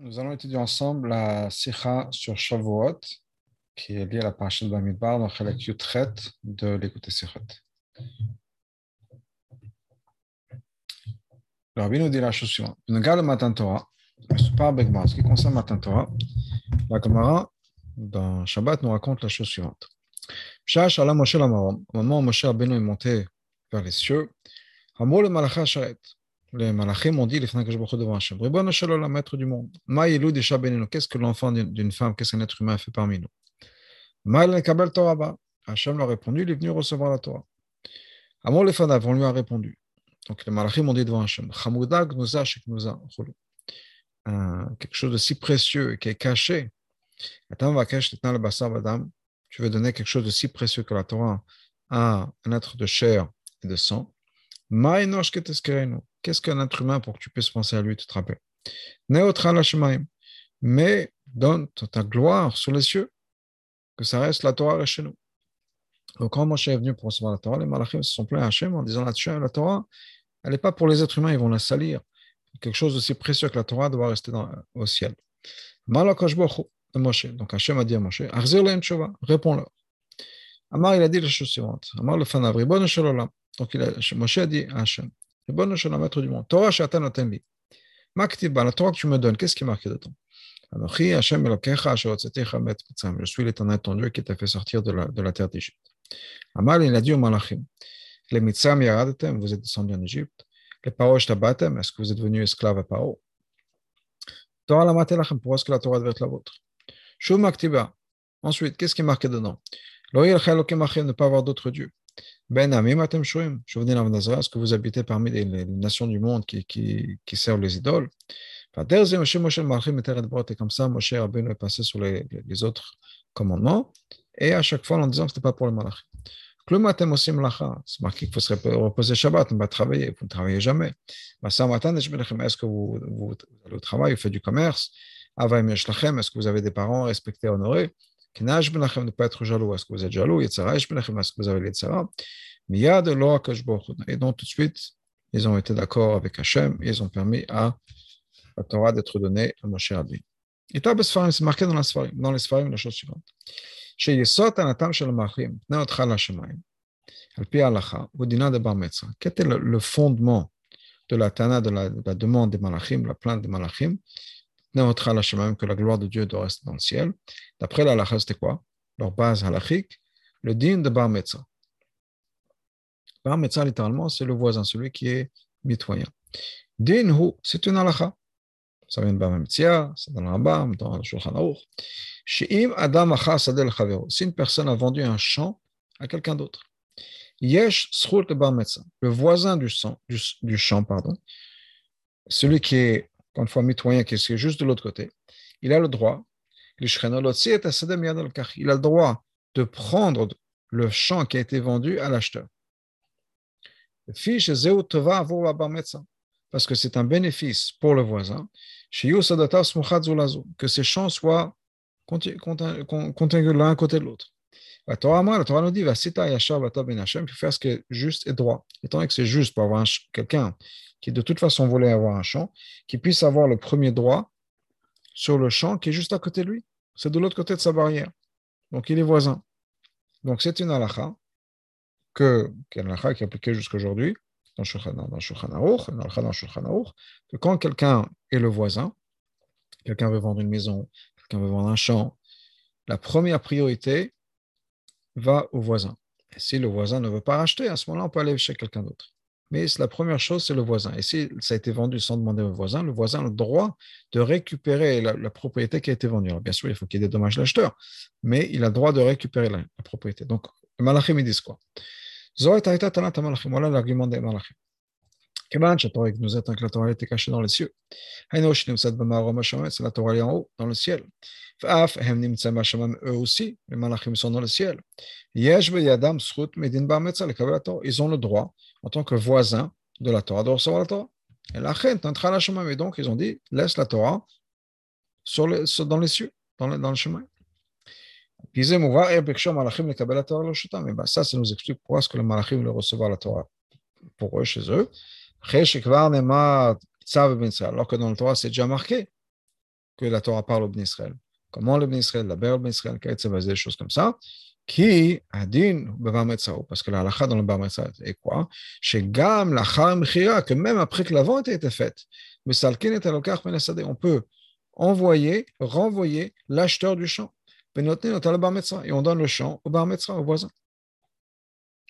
Nous allons étudier ensemble la Sikha sur Shavuot, qui est liée à la parasha de Bamidbar, dans Chalak traite de l'écouter Sikhot. Le Rabbi nous dit la chose suivante. Nous le Matan Torah, pas Begmar, ce qui concerne Matan Torah, la Gemara, dans Shabbat, nous raconte la chose suivante. Shah Shalom Moshe Lamarom, au moment où Moshe Rabbeinu est monté vers les cieux, Hamor le Malacha Sharet, les malachim ont dit, les devant Hachem, la maître du monde. Qu'est-ce que l'enfant d'une femme, qu'est-ce qu'un être humain fait parmi nous? Hachem leur a répondu, il est venu recevoir la Torah. Amor les Fanav, on lui a répondu. Donc les malachim ont dit devant Hachem, quelque chose de si précieux qui est caché. Tu veux donner quelque chose de si précieux que la Torah à un être de chair et de sang? Qu'est-ce qu'un être humain pour que tu puisses penser à lui, tu te rappelles Mais donne ta gloire sur les cieux, que ça reste la Torah chez nous. Donc, quand Moshe est venu pour recevoir la Torah, les malachim se sont plaints à Hachem en disant la Torah, elle n'est pas pour les êtres humains, ils vont la salir. Quelque chose d'aussi précieux que la Torah doit rester dans, au ciel. Moshe. Donc Hachem a dit à Moshe, réponds-leur. Amar, il a dit la chose suivante. Amar le fanavri, bonne Donc il a, Moshe a dit à Hachem, bonne la maître du monde. Torah shatan atenli. Maktiba, la Torah que tu me donnes, qu'est-ce qui est marqué dedans? Anochi Hashem Elokecha asher. Je suis l'éternel ton Dieu qui t'a fait sortir de la, de la terre d'Égypte. Amal, il a dit aux malachim, les mitzrayim yaradetem, vous êtes descendus en Égypte. Les paroches tabatem, est-ce que vous êtes devenus esclaves à Paro Torah la matelachem, pourquoi est-ce que la Torah devait être la vôtre? Shuv maktiba. Ensuite, qu'est-ce qui est marqué dedans Loïl chelokemachem, ne pas avoir d'autres dieux. Ben Amim Atem Shuim, est-ce que vous habitez parmi les, nations du monde qui, servent les idoles? Et comme ça, Moshe Rabbeinu est passé sur les, autres commandements, et à chaque fois en disant que ce n'était pas pour le malachim. C'est marqué qu'il faut se reposer Shabbat, ne pas travailler, vous ne travaillez jamais. Est-ce que vous, vous, allez au travail, vous faites du commerce? Est-ce que vous avez des parents respectés, honorés? Ne pas être jaloux, est-ce que vous êtes jaloux Est-ce que vous avez les Et donc tout de suite, ils ont été d'accord avec Hachem et ils ont permis à la Torah d'être donnée à Moshe Rabbeinu. Et c'est marqué dans, la Sfarim, dans les Sfarim la chose suivante. Chez Yesot Anatam Shel Machim, Neotcha Lashemayim, Alpi Alacha, Udina de Bar Metzra. Quel était le, fondement de la Tana, de la, de la demande des Malachim, la plainte des Malachim que la gloire de Dieu doit rester dans le ciel. D'après la halakha, c'était quoi? Leur base halachique, le din de Bar Metzah. Bar Metzah, littéralement, c'est le voisin, celui qui est mitoyen. Din hu, c'est une halakha. Ça vient de Bar Metzia, c'est dans le Rambam, dans le Shulchan Aruch. She'im Adam Sadel Si une personne a vendu un champ à quelqu'un d'autre, Yesh Srut Bar le voisin du, champ, celui qui est une fois mitoyen qui est juste de l'autre côté, il a le droit, il a le droit de prendre le champ qui a été vendu à l'acheteur. Parce que c'est un bénéfice pour le voisin, que ces champs soient contigus l'un côté de l'autre. La Torah, la Torah dit, il faut faire ce qui est juste et droit. Étant donné que c'est juste pour avoir quelqu'un qui de toute façon voulait avoir un champ, qui puisse avoir le premier droit sur le champ qui est juste à côté de lui. C'est de l'autre côté de sa barrière. Donc il est voisin. Donc c'est une halakha que, qui est appliquée jusqu'à aujourd'hui dans Shulchan que quand quelqu'un est le voisin, quelqu'un veut vendre une maison, quelqu'un veut vendre un champ, la première priorité va au voisin. Si le voisin ne veut pas acheter, à ce moment-là, on peut aller chez quelqu'un d'autre. Mais la première chose, c'est le voisin. Et si ça a été vendu sans demander au voisin, le voisin a le droit de récupérer la, propriété qui a été vendue. Alors, bien sûr, il faut qu'il y ait des dommages l'acheteur, mais il a le droit de récupérer la, propriété. Donc, malachim, ils disent quoi? Voilà l'argument des malachim. Keman, Torah nous est que la Torah était cachée dans les cieux. C'est la Torah en haut, dans le ciel. Eux aussi, les malachim sont dans le ciel. Ils ont le droit en tant que voisin de la Torah, de recevoir la Torah. Et donc, ils ont dit, laisse la Torah sur dans les cieux, dans le, dans le chemin. Ça, ça nous explique pourquoi est-ce que les malachim le recevoir la Torah pour eux, chez eux. Alors que dans le Torah, c'est déjà marqué que la Torah parle au Ben Israël. Comment le Ben Israël, la Ber Ben Israël, des choses comme ça. Qui a dit parce que la halakha dans le bar mitzvah est quoi? Chez Gam, que même après que la vente a été faite, mais ben on peut envoyer, renvoyer l'acheteur du champ. Et on donne le champ au bar mitzvah, au voisin.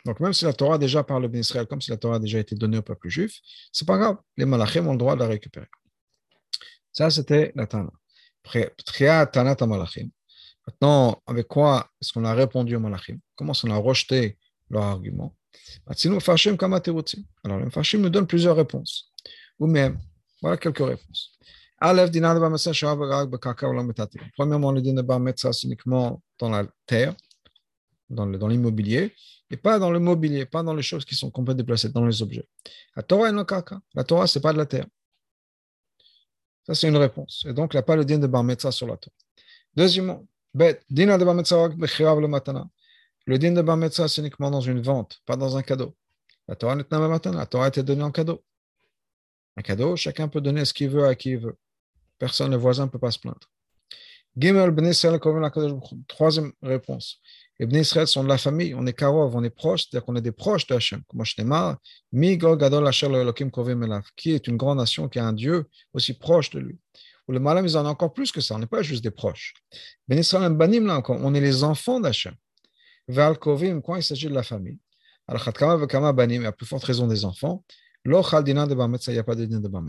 Donc, même si la Torah déjà parle au Israël, comme si la Torah a déjà été donnée au peuple juif, c'est pas grave. Les malachim ont le droit de la récupérer. Ça, c'était la Tana. Maintenant, avec quoi est-ce qu'on a répondu aux Malachim? Comment est-ce qu'on a rejeté leur argument? Alors, le Fashim nous donne plusieurs réponses. Ou même, voilà quelques réponses. Premièrement, le din de Bar c'est uniquement dans la terre, dans l'immobilier, et pas dans le mobilier, pas dans les choses qui sont complètement déplacées, dans les objets. La Torah est le kaka. La Torah, pas de la terre. Ça, c'est une réponse. Et donc, il n'y a pas le din de Bar sur la Torah. Deuxièmement, de Bar le matana. Le din de Bar c'est uniquement dans une vente, pas dans un cadeau. La Torah n'est pas matana. La Torah a été donnée en cadeau. Un cadeau, chacun peut donner ce qu'il veut à qui il veut. Personne, le voisin ne peut pas se plaindre. Gimel, troisième réponse. Les Ben Israël sont de la famille, on est karov, on est proche, c'est-à-dire qu'on est des proches de Hachem. Comme Shnemar, Mi Gadol Elokim Kovim Elav, qui est une grande nation, qui a un Dieu aussi proche de lui. Ou le Malam, ils en ont encore plus que ça, on n'est pas juste des proches. Ben Israël, Banim, là on est les enfants d'Hachem. Val Kovim, quand il s'agit de la famille. Alors, Khatkama Vekama Banim, à plus forte raison des enfants. Lo Chal Dinan de Bar il n'y a pas de din de Bar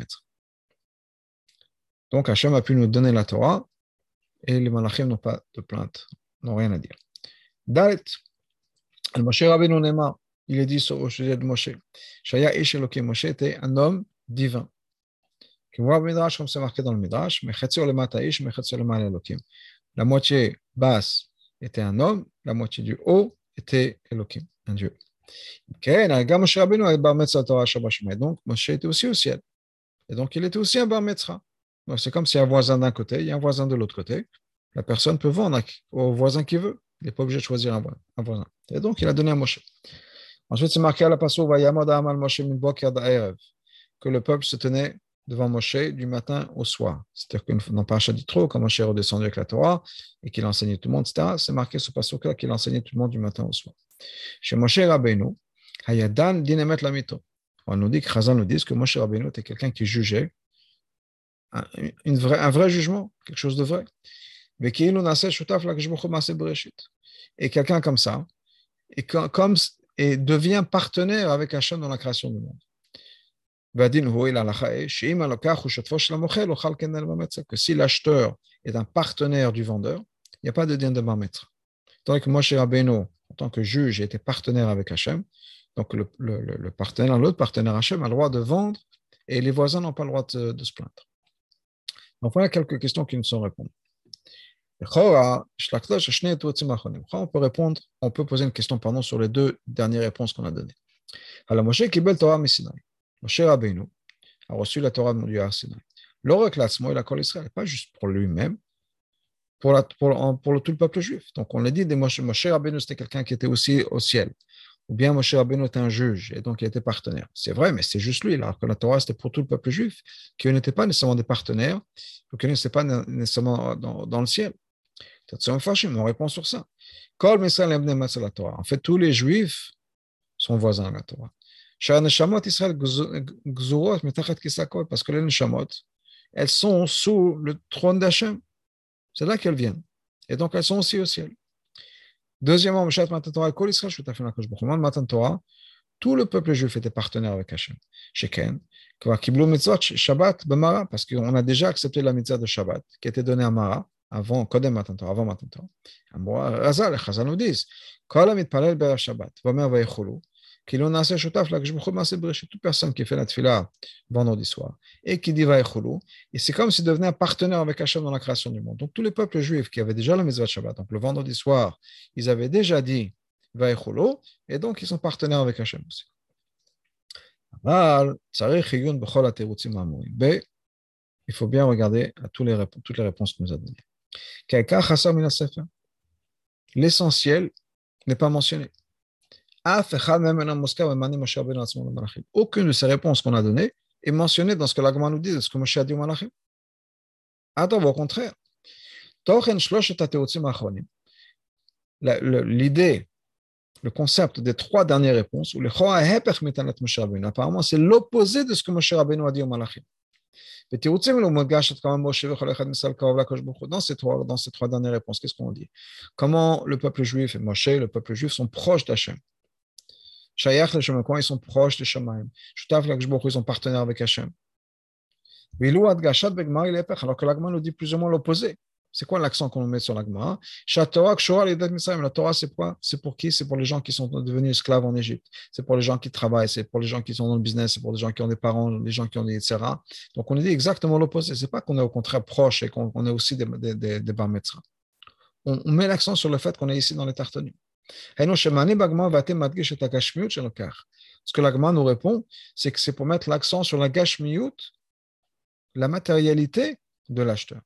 Donc, Hachem a pu nous donner la Torah et les malachim n'ont pas de plainte, n'ont rien à dire. Nema, il est dit au sujet de Moshe, Shaya Ish Moshe était un homme divin. La moitié basse était un homme, la moitié du haut était Elohim, un Dieu. Donc, Moshe était aussi au ciel. Et donc, il était aussi un bar mitzvah. C'est comme s'il y a un voisin d'un côté, il y a un voisin de l'autre côté. La personne peut vendre au voisin qui veut. Il n'est pas obligé de choisir un voisin. Et donc, il a donné à Moshe. Ensuite, c'est marqué à la passo, que le peuple se tenait devant Moshe du matin au soir. C'est-à-dire que dans Parashat Yitro, quand Moshe est redescendu avec la Torah et qu'il enseignait tout le monde, etc., c'est marqué ce passage-là qu'il enseignait tout le monde du matin au soir. Chez Moshe Rabbeinu, Hayadan dinemet lamito. On nous dit que Chazal nous dit que Moshe Rabbeinu était quelqu'un qui jugeait un, une vraie, un vrai jugement, quelque chose de vrai. Et quelqu'un comme ça, et, comme, et devient partenaire avec Hachem dans la création du monde. Si l'acheteur est un partenaire du vendeur, il n'y a pas de din de barmetre. Tandis que Moshe Rabbeinu, en tant que juge, était partenaire avec Hachem, donc le partenaire, l'autre partenaire Hachem a le droit de vendre et les voisins n'ont pas le droit de, de se plaindre. Donc voilà quelques questions qui nous sont répondues. On peut répondre, on peut poser une question pardon, sur les deux dernières réponses qu'on a données. Alors, Moshe Kibel Torah Messinai. Moshe Rabbeinu a reçu la Torah du Har Sinai. Le reclassement, il a collé Israël, pas juste pour lui-même, pour, pour, pour, tout le peuple juif. Donc, on l'a dit, Moshe, Moshe Rabbeinu, c'était quelqu'un qui était aussi au ciel. Ou bien Moshe Rabbeinu était un juge, et donc il était partenaire. C'est vrai, mais c'est juste lui, alors que la Torah, c'était pour tout le peuple juif, qui n'étaient pas nécessairement des partenaires, ou qui n'étaient pas nécessairement dans le ciel. On répond sur ça. En fait, tous les juifs sont voisins à la Torah. Parce que les neshamot, elles sont sous le trône d'Hachem. C'est là qu'elles viennent. Et donc, elles sont aussi au ciel. Deuxièmement, tout le peuple juif était partenaire avec Hachem. Parce qu'on a déjà accepté la mitzvah de Shabbat qui était donnée à Mara avant, Kodem Matan Torah, avant Matan Torah. Razal, Chazal nous disent, Kol המתפלל בערב שבת ואומר ויכולו, כאילו נעשה שותף להקדוש ברוך הוא מעשה בראשית. Toute personne qui fait la tefila vendredi soir et qui dit ויכולו, et c'est comme s'il devenait un partenaire avec Hachem dans la création du monde. Donc tous les peuples juifs qui avaient déjà la mitzvah de Shabbat, donc le vendredi soir, ils avaient déjà dit ויכולו, et donc ils sont partenaires avec Hachem aussi. אבל צריך עיון בכל התירוצים האמורים. ב. il faut bien regarder à tous les, toutes les réponses qu'il nous a données. L'essentiel n'est pas mentionné. Aucune de ces réponses qu'on a données est mentionnée dans ce que l'Agma nous dit, de ce que Moshe a dit au Malachim. Attends, au contraire. L'idée, le concept des trois dernières réponses, apparemment, c'est l'opposé de ce que Moshe Rabbeinu a dit au Malachim. Dans ces trois, dans ces trois dernières réponses, qu'est-ce qu'on dit? Comment le peuple juif et Moshe, le peuple juif, sont proches d'Hachem ils sont proches de Shemaim? Ils sont partenaires avec Hachem. Alors que l'Agma nous dit plus ou moins l'opposé. C'est quoi l'accent qu'on met sur l'Agma La Torah, c'est quoi? C'est pour qui? C'est pour les gens qui sont devenus esclaves en Égypte. C'est pour les gens qui travaillent, c'est pour les gens qui sont dans le business, c'est pour les gens qui ont des parents, les gens qui ont des etc. Donc on dit exactement l'opposé. C'est pas qu'on est au contraire proche et qu'on est aussi des, des, on, met l'accent sur le fait qu'on est ici dans les tartenus. Ce que l'Agma nous répond, c'est que c'est pour mettre l'accent sur la gashmiut, la matérialité de l'acheteur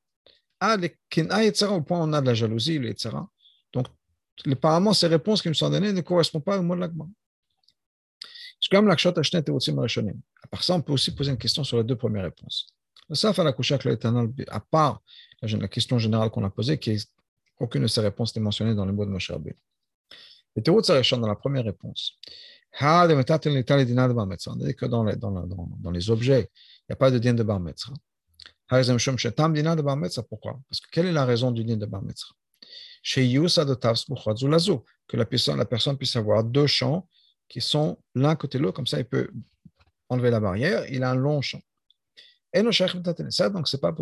au point où on a de la jalousie, etc. Donc, apparemment, ces réponses qui me sont données ne correspondent pas au mot de l'agma. À part ça, on peut aussi poser une question sur les deux premières réponses. À part la question générale qu'on a posée, qui est aucune de ces réponses n'est mentionnée dans le mot de Moshe Rabbeinu. Et dans la première réponse. Dit que dans les, dans, dans, dans les objets, il n'y a pas de dien de bar mitzvah. Pourquoi? Parce que quelle est la raison du din de Bar Mitzvah? Que la personne, la personne puisse avoir deux champs qui sont l'un côté de l'autre, comme ça il peut enlever la barrière, il a un long champ. Et ça, donc pas,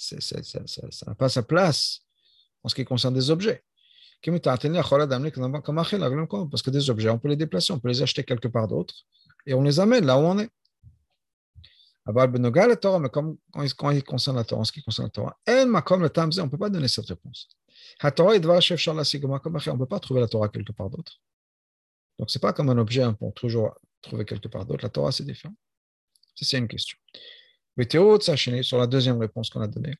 ça n'a pas sa place en ce qui concerne des objets. Parce que des objets, on peut les déplacer, on peut les acheter quelque part d'autre, et on les amène là où on est. Mais quand il concerne la Torah, en ce qui concerne la Torah, on ne peut pas donner cette réponse. La Torah, on ne peut pas trouver la Torah quelque part d'autre. Donc, ce n'est pas comme un objet, peut toujours trouver quelque part d'autre. La Torah, c'est différent. Ça, c'est une question. Sur la deuxième réponse qu'on a donnée,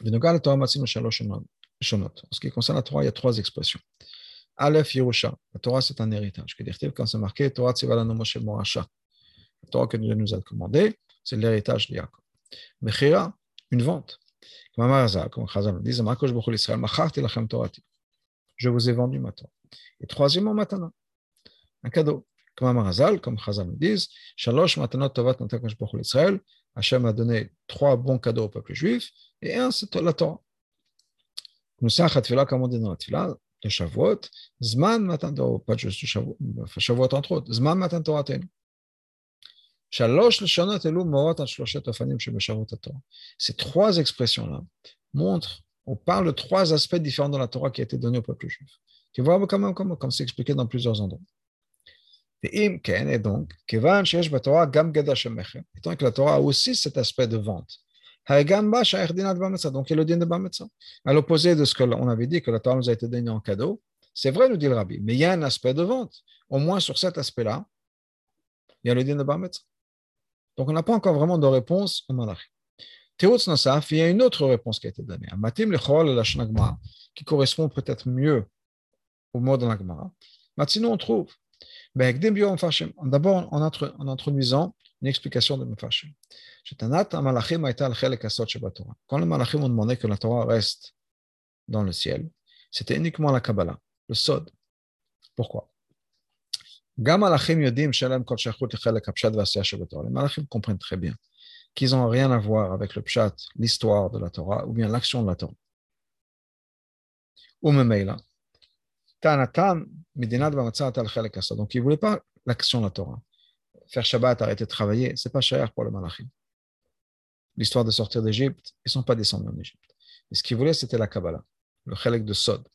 en ce qui concerne la Torah, il y a trois expressions. Aleph Yerusha. La Torah, c'est un héritage. Quand c'est marqué, Torah Moshe. La Torah que Dieu nous a commandé, c'est l'héritage de Yaakov. Mechira, une vente. Comme Chazal dit, je vous ai vendu ma Torah. Et troisièmement, matana, un cadeau. Comme Marazal, comme Chazal dit, Shalosh Hachem a donné trois bons cadeaux au peuple juif, et un, c'est la Torah. Nous sommes à comme on dit dans la Tfila, de Shavuot, Zman matan Torah, pas juste Shavuot entre autres, Zman matan Torah ces trois expressions-là montrent, on parle de trois aspects différents de la Torah qui a été donnée au peuple juif. Tu vois comme, comme, c'est expliqué dans plusieurs endroits. Et donc, étant que la Torah a aussi cet aspect de vente, donc il a le de À l'opposé de ce qu'on avait dit, que la Torah nous a été donnée en cadeau, c'est vrai, nous dit le rabbi, mais il y a un aspect de vente. Au moins sur cet aspect-là, il y a le din de Bar donc, on n'a pas encore vraiment de réponse au Malachi. Théots Nasaf, il y a une autre réponse qui a été donnée. Matim lechol la qui correspond peut-être mieux au mot de l'agma. Maintenant, on trouve D'abord, en, introduisant une explication de Mefashim. Quand les Malachim ont demandé que la Torah reste dans le ciel, c'était uniquement la Kabbalah, le Sod. Pourquoi? Les malachim comprennent très bien qu'ils n'ont rien à voir avec le pshat, l'histoire de la Torah, ou bien l'action de la Torah. Donc, ils ne voulaient pas l'action de la Torah. Faire Shabbat, arrêter de travailler, ce n'est pas cher pour les malachim. L'histoire de sortir d'Égypte, ils ne sont pas descendus en Égypte. Et ce qu'ils voulaient, c'était la Kabbalah, le chelek de Sod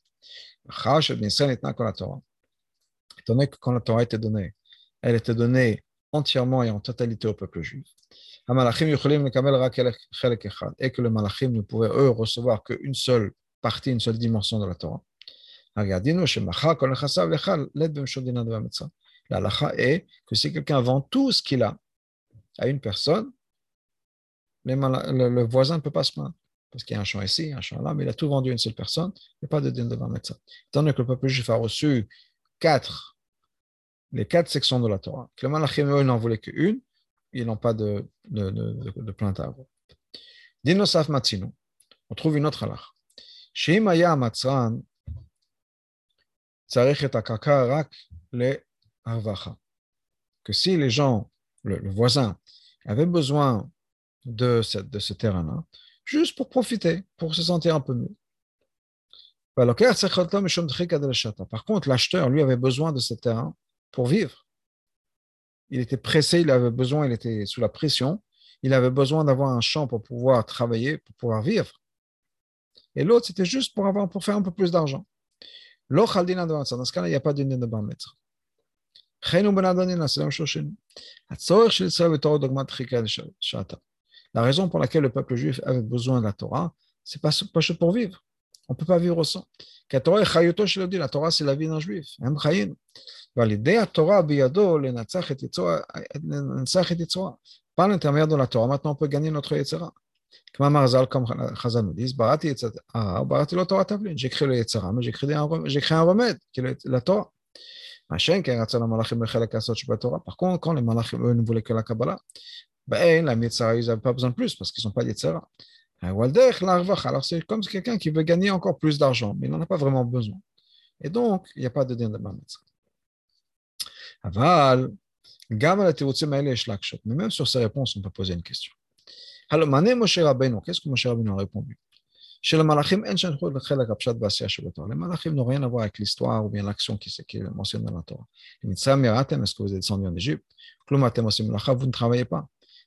étant donné que quand la Torah était donnée, elle était donnée entièrement et en totalité au peuple juif. Et que les malachim ne pouvaient, eux, recevoir qu'une seule partie, une seule dimension de la Torah. La est que si quelqu'un vend tout ce qu'il a à une personne, le, voisin ne peut pas se plaindre. Parce qu'il y a un champ ici, un champ là, mais il a tout vendu à une seule personne, a pas de din de Étant donné que le peuple juif a reçu les quatre sections de la Torah. Clément Lachimio, ils n'en voulait qu'une, ils n'ont pas de, de, plainte à avoir. Dinosaf Matsino, on trouve une autre halach. Sheim Aya Matzran, Rak le Arvacha. Que si les gens, le, voisin, avait besoin de ce terrain-là, juste pour profiter, pour se sentir un peu mieux. Par contre, l'acheteur, lui, avait besoin de ce terrain pour vivre. Il était pressé, il avait besoin, il était sous la pression, il avait besoin d'avoir un champ pour pouvoir travailler, pour pouvoir vivre. Et l'autre, c'était juste pour, avoir, pour faire un peu plus d'argent. Dans ce cas-là, il n'y a pas de de bar nous. La raison pour laquelle le peuple juif avait besoin de la Torah, c'est pas, pas pour vivre. On ne peut pas vivre sans. La Torah, c'est la vie d'un juif. Hein, Par l'intermédiaire de la Torah, maintenant on peut gagner notre Yetzera. Comme Marzal, comme Chazan nous disent, j'ai ah, créé le Yetzera, mais j'ai créé un remède, qui est la Torah. Par contre, quand les malachim, eux, ne voulaient que la Kabbalah, ben, la Yetzera, ils n'avaient pas besoin de plus parce qu'ils n'ont pas de Yetzera. Alors, c'est comme quelqu'un qui veut gagner encore plus d'argent, mais il n'en a pas vraiment besoin. Et donc, il n'y a pas de din de Aval, mais même sur ces réponses, on peut poser une question. Alors, Moshe Rabbeinu, qu'est-ce que Moshe Rabbeinu a répondu? Les Malachim n'ont rien à voir avec l'histoire ou bien l'action qui est mentionnée dans la Torah. Est-ce que vous êtes descendu en Égypte Vous ne travaillez pas.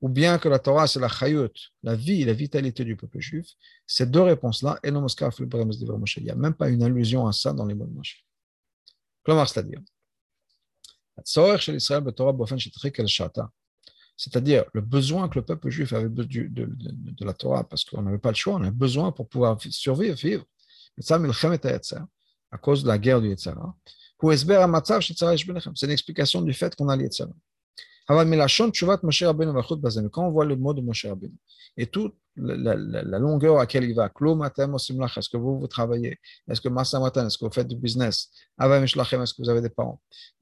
Ou bien que la Torah c'est la chayut, la vie, la vitalité du peuple juif, ces deux réponses-là, il n'y a même pas une allusion à ça dans les mots de Moshe. C'est-à-dire c'est-à-dire le besoin que le peuple juif avait de, de, la Torah, parce qu'on n'avait pas le choix, on avait besoin pour pouvoir survivre, vivre. À cause de la guerre du Yetzara. C'est une explication du fait qu'on a le Yetzara. Mais quand on voit le mot de Moshe Rabbeinu et toute la, longueur à laquelle il va, est-ce que vous, vous travaillez Est-ce que est-ce que vous faites du business Est-ce que vous avez des parents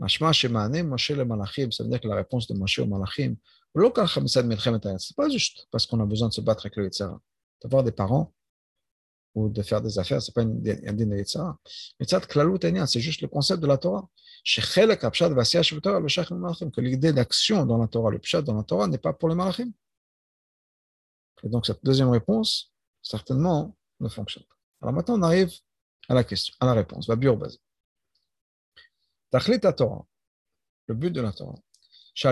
Ça veut dire que la réponse de Moshe au Malachim, c'est pas juste parce qu'on a besoin de se battre avec le Yitzhara. D'avoir des parents ou de faire des affaires, c'est pas un din de Yitzhara. c'est juste le concept de la Torah. Que l'idée d'action dans la Torah, le pshat dans la Torah n'est pas pour les malachim. Et donc cette deuxième réponse, certainement, ne fonctionne pas. Alors maintenant, on arrive à la question, à la réponse, la basé. Tachlit Torah, le but de la Torah, c'est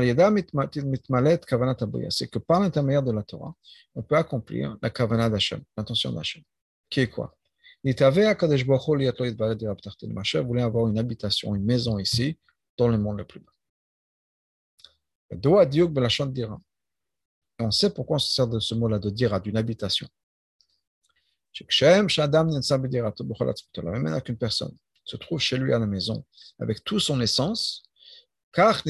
que par l'intermédiaire de la Torah, on peut accomplir la kavanah d'Hachem, l'intention d'Hachem, qui est quoi? Voulait avoir une habitation, une maison ici, dans le monde le plus bas. Et on sait pourquoi on se sert de ce mot-là, de dira, d'une habitation. Même qu'une personne se trouve chez lui à la maison, avec toute son essence, la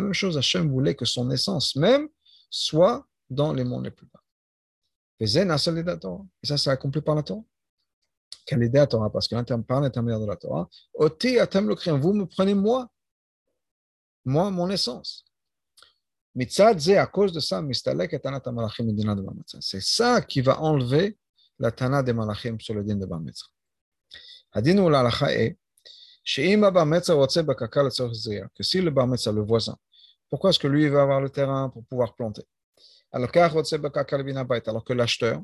même chose, Hachem voulait que son essence même soit dans les mondes les plus bas. Et ça, c'est accompli par la Torah. Candidat à Torah, parce qu'un terme par l'intermédiaire de la Torah. Oti atam le vous me prenez moi, moi, mon essence. Mitzadze, à cause de ça, mistalek et tanat malachim et de C'est ça qui va enlever la tana des malachim sur le din de Bametra. Hadin ou est, que si le Bametra, le voisin, pourquoi est-ce que lui va avoir le terrain pour pouvoir planter? Alors que l'acheteur,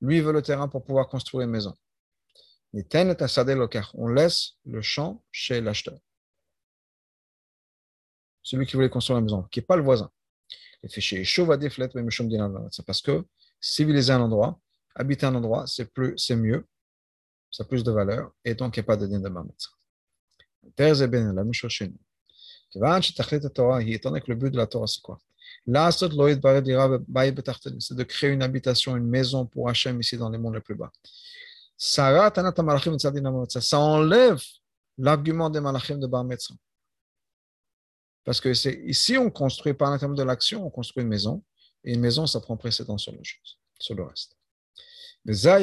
lui, veut le terrain pour pouvoir construire une maison. On laisse le champ chez l'acheteur. Celui qui voulait construire une maison, qui n'est pas le voisin. Parce que civiliser un endroit, habiter un endroit, c'est plus, c'est mieux, ça a plus de valeur, et donc il n'y a pas de din de mametz. La même chose chez nous. Étant donné que le but de la Torah, c'est quoi? C'est de créer une habitation, une maison pour Hachem ici dans les mondes les plus bas. Ça enlève l'argument des malachim de Bar Metzra. Parce que c'est ici, on construit par l'intermédiaire de l'action, on construit une maison, et une maison, ça prend précédence sur, sur le reste. C'est ça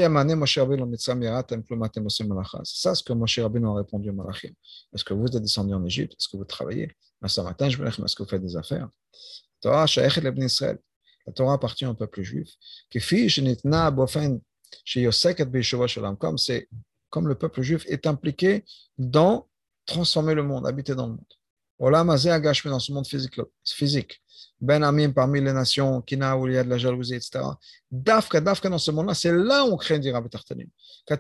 ce que Moshe Rabbeinu a répondu au Malachim. Est-ce que vous êtes descendu en Égypte? Est-ce que vous travaillez? Est-ce que vous faites des affaires? La Torah appartient au peuple juif. Comme, comme le peuple juif est impliqué dans transformer le monde, habiter dans le monde. Dans ce monde physique. physique. Ben Amim parmi les nations, Kina où il y a de la jalousie, etc. Dafka, dans ce monde-là, c'est là où on crée dira b'tartanim. Parce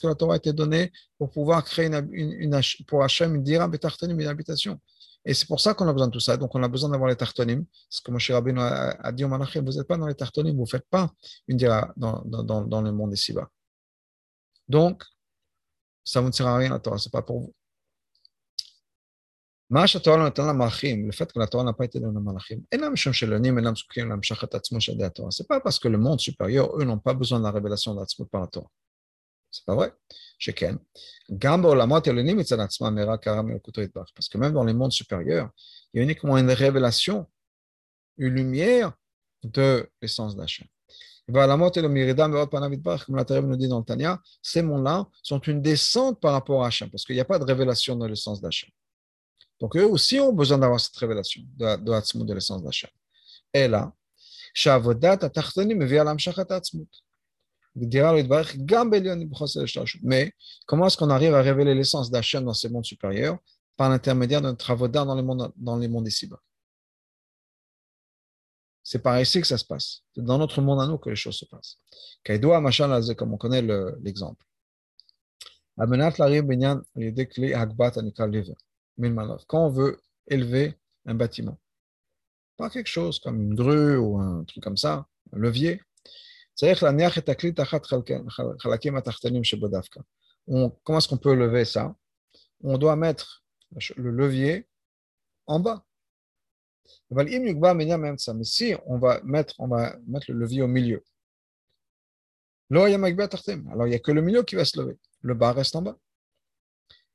que la Torah a été donnée pour pouvoir créer une, pour Hachem une dira b'tartanim, une habitation. Et c'est pour ça qu'on a besoin de tout ça. Donc, on a besoin d'avoir les tartonim. Ce que Moshe Rabbeinu a, a dit au Malachim, vous n'êtes pas dans les tartonim, vous ne faites pas une dira dans, dans, dans, le monde ici-bas. Donc, ça ne vous sert à rien, la Torah, ce n'est pas pour vous. מה שהתורה לא נתן למלאכים, לפי que la Torah n'a pas été donnée aux malachim, אינם משום שלונים אינם זקוקים להמשכת עצמו של ידי התורה. C'est pas parce que le monde supérieur, eux, n'ont pas besoin de la révélation de l'עצמות par la Torah. C'est pas vrai? שכן, גם בעולמות עליונים מצד עצמם נראה קרה מאלוקותו יתברך. Parce que même dans les mondes supérieurs, il y a uniquement une révélation, une lumière de l'essence d'Hachem. והעולמות אלו מירידה מאוד פניו יתברך, comme la Torah nous dit dans le Tanya, ces mondes-là sont une descente par rapport à Hachem, parce qu'il n'y a pas de révélation de l'essence d'Hachem. Donc eux aussi ont besoin d'avoir cette révélation de, de l'Atzmut, de l'essence d'Hachem. Et là, mais comment est-ce qu'on arrive à révéler l'essence d'Hachem dans ces mondes supérieurs? Par l'intermédiaire de notre avodat dans les mondes, dans les mondes ici-bas. C'est par ici que ça se passe. C'est dans notre monde à nous que les choses se passent. Comme on connaît l'exemple. Quand on veut élever un bâtiment, pas quelque chose comme une grue ou un truc comme ça, un levier, comment est-ce qu'on peut lever ça? On doit mettre le levier en bas. Mais si on va mettre, on va mettre le levier au milieu, alors il n'y a que le milieu qui va se lever. Le bas reste en bas.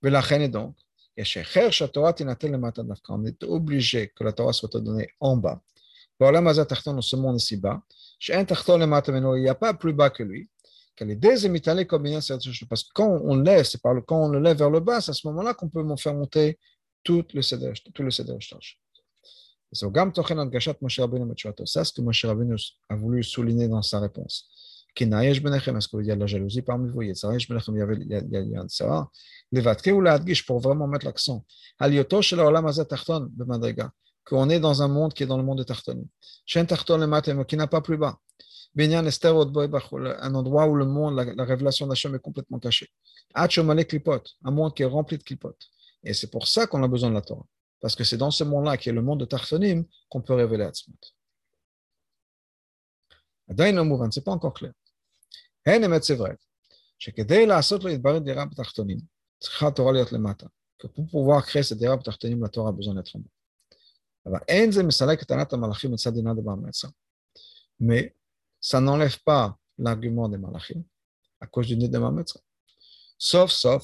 Et on est obligé que la Torah soit donnée en bas. Dans ce monde ici-bas, il n'y a pas plus bas que lui. Parce que quand on lève, c'est par le, quand on le lève vers le bas, c'est à ce moment-là qu'on peut faire monter tout le Seder tout le C'est ce que Moshe Rabbeinu a voulu souligner dans sa réponse. Est-ce qu'il y a de la jalousie parmi vous? Il y a ou l'adgish pour vraiment mettre l'accent Alioto shel haolam hazeh tachton b'madrega. Qu'on est dans un monde qui est dans le monde de Tartonim. Shen Tarton le matem, qui n'a pas plus bas. Binyan Esther un endroit où le monde, la, la révélation d'Hachem est complètement cachée. Hachomale klipot, un monde qui est rempli de klipot. Et c'est pour ça qu'on a besoin de la Torah. Parce que c'est dans ce monde-là, qui est le monde de Tartonim, qu'on peut révéler Hatzmut. עדיין לא מובן, זה פה encore clair. הן אמת c'est vrai, שכדי לעשות לו להתברר דירה בתחתונים, צריכה התורה להיות למטה. pour pouvoir créer cette דירה בתחתונים, לתורה a besoin d'être en bas. Alors, mais ça n'enlève pas l'argument des malachim à cause du nid de Mametsa. Sauf, sauf,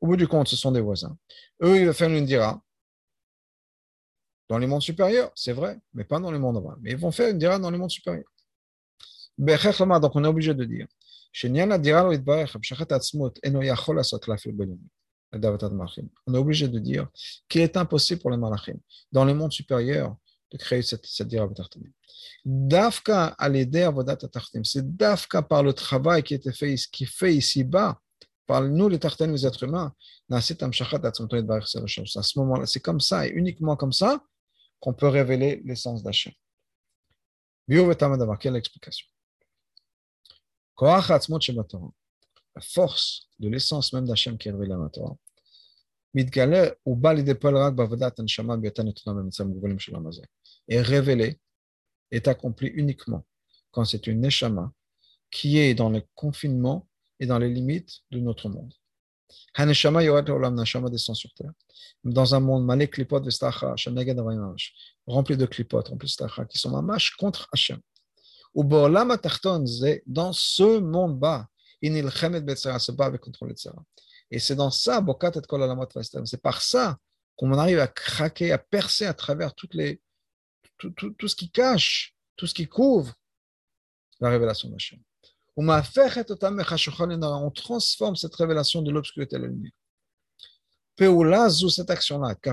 au bout du compte, ce sont des voisins. Eux, ils veulent faire une dira dans les mondes supérieurs, c'est vrai, mais pas dans les mondes bas. Mais ils vont faire une dira dans les mondes supérieurs. Donc, on est obligé de dire on est obligé de dire qu'il est impossible pour les malachim, dans les mondes supérieurs, de créer cette, cette dira Dafka à l'aider c'est dafka par le travail qui, était fait, qui fait ici-bas, par nous les tartanim, les êtres humains, à ce moment-là, c'est comme ça, et uniquement comme ça, qu'on peut révéler l'essence d'Hachem. Quelle explication La force de l'essence même d'Hachem qui est révélée dans la. Est révélé, est accompli uniquement quand c'est une neshama qui est dans le confinement et dans les limites de notre monde. Haneshama yoret olam nashama descend sur terre. Dans un monde malé klipot vestacha, rempli de klipot, rempli de stacha, qui sont mamash contre Hashem. Ou bo'olam atachton, dans ce monde bas, inil chemet betzera, se bat avec contre le tzera. Et c'est dans ça, bokat et. C'est par ça qu'on arrive à craquer, à percer à travers toutes les, tout, tout, tout ce qui cache, tout ce qui couvre la révélation d'Hachem. On transforme cette révélation de l'obscurité à la lumière. Cette action-là, le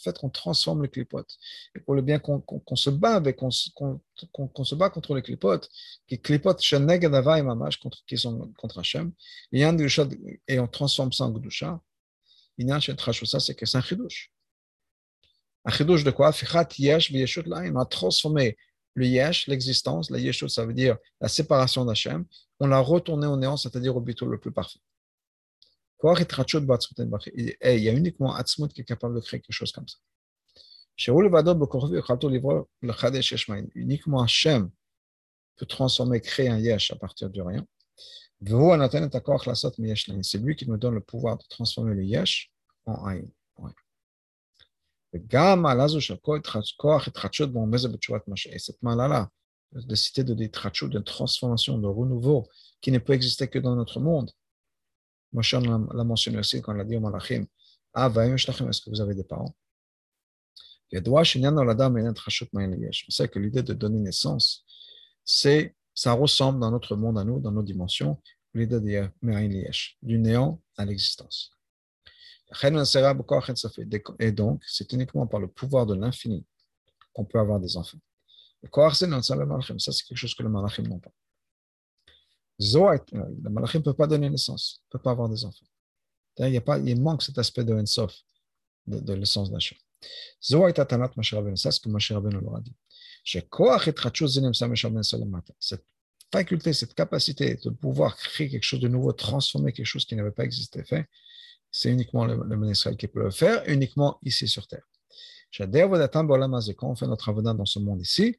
fait qu'on transforme les clipotes, et pour le bien qu'on se bat avec, qu'on se bat contre les clipotes, qui clipotes qui sont contre Hachem, et on transforme ça en Gdusha, c'est que c'est un chidouche. Un chidouche de quoi? On a transformé le yesh, l'existence, la yeshut, ça veut dire la séparation d'Hachem, on l'a retourné au néant, c'est-à-dire au bitou le plus parfait il y a uniquement Atzmut qui est capable de créer quelque chose comme ça. Uniquement Hachem peut transformer, créer un yesh à partir du rien. C'est lui qui nous donne le pouvoir de transformer le yesh en aïn. Et cette mala-là, de citer de l'itrachut, de transformation, de renouveau, qui ne peut exister que dans notre monde, Moshe l'a mentionné aussi quand on l'a dit au Malachim Ah, est-ce que vous avez des parents? On sait que l'idée de donner naissance, c'est, ça ressemble dans notre monde à nous, dans nos dimensions, l'idée de du néant à l'existence. Et donc, c'est uniquement par le pouvoir de l'infini qu'on peut avoir des enfants. Ça, c'est quelque chose que le Malachim n'ont pas. Le malachim ne peut pas donner naissance, ne peut pas avoir des enfants. Il, y a pas, il manque cet aspect de Ensof, de, de l'essence d'Hachem. C'est ce que Moshe Rabbeinu leur a dit. Cette faculté, cette capacité de pouvoir créer quelque chose de nouveau, transformer quelque chose qui n'avait pas existé, fait, c'est uniquement le, le qui peut le faire, uniquement ici sur terre. Quand on fait notre avodah dans ce monde ici,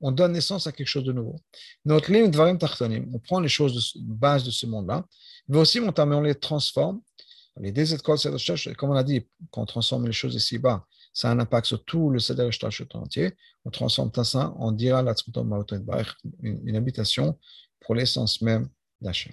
on donne naissance à quelque chose de nouveau. Notre ligne on prend les choses de base de ce monde-là, mais aussi on les transforme. Les comme on a dit, quand on transforme les choses ici-bas, ça a un impact sur tout le Seder entier. On transforme ça, on dira une habitation pour l'essence même d'Hachem.